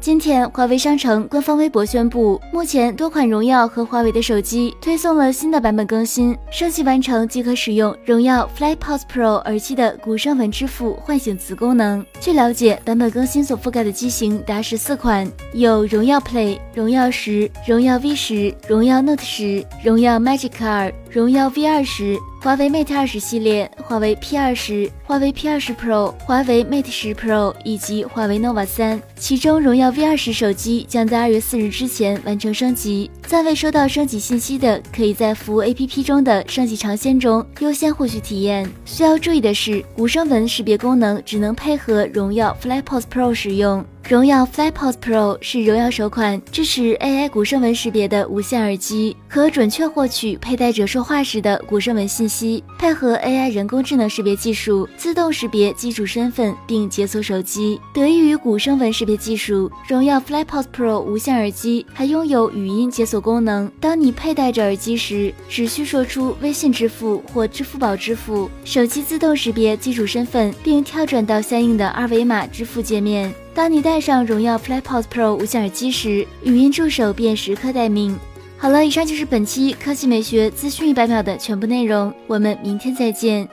今天，华为商城官方微博宣布，目前多款荣耀和华为的手机推送了新的版本更新，升级完成即可使用荣耀 FlyPods Pro 耳机的鼓声纹支付唤醒词功能。据了解，版本更新所覆盖的机型达十四款，有荣耀 Play、荣耀十、荣耀 V 十、荣耀 Note 十、荣耀 Magic 二、荣耀 V 二十。华为 Mate 二十系列、华为 P 二十、华为 P 二十 Pro、华为 Mate 十 Pro 以及华为 nova 三，其中荣耀 V 二十手机将在二月四日之前完成升级。暂未收到升级信息的，可以在服务 APP 中的升级尝鲜中优先获取体验。需要注意的是，无声纹识别功能只能配合荣耀 FlyPods Pro 使用。荣耀 FlyPods Pro 是荣耀首款支持 AI 鼓声纹识别的无线耳机，可准确获取佩戴者说话时的鼓声纹信息，配合 AI 人工智能识别技术，自动识别机主身份并解锁手机。得益于鼓声纹识别技术，荣耀 FlyPods Pro 无线耳机还拥有语音解锁功能。当你佩戴着耳机时，只需说出微信支付或支付宝支付，手机自动识别机主身份，并跳转到相应的二维码支付界面。当你戴上荣耀 FlyPods Pro 无线耳机时，语音助手便时刻待命。好了，以上就是本期科技美学资讯一百秒的全部内容，我们明天再见。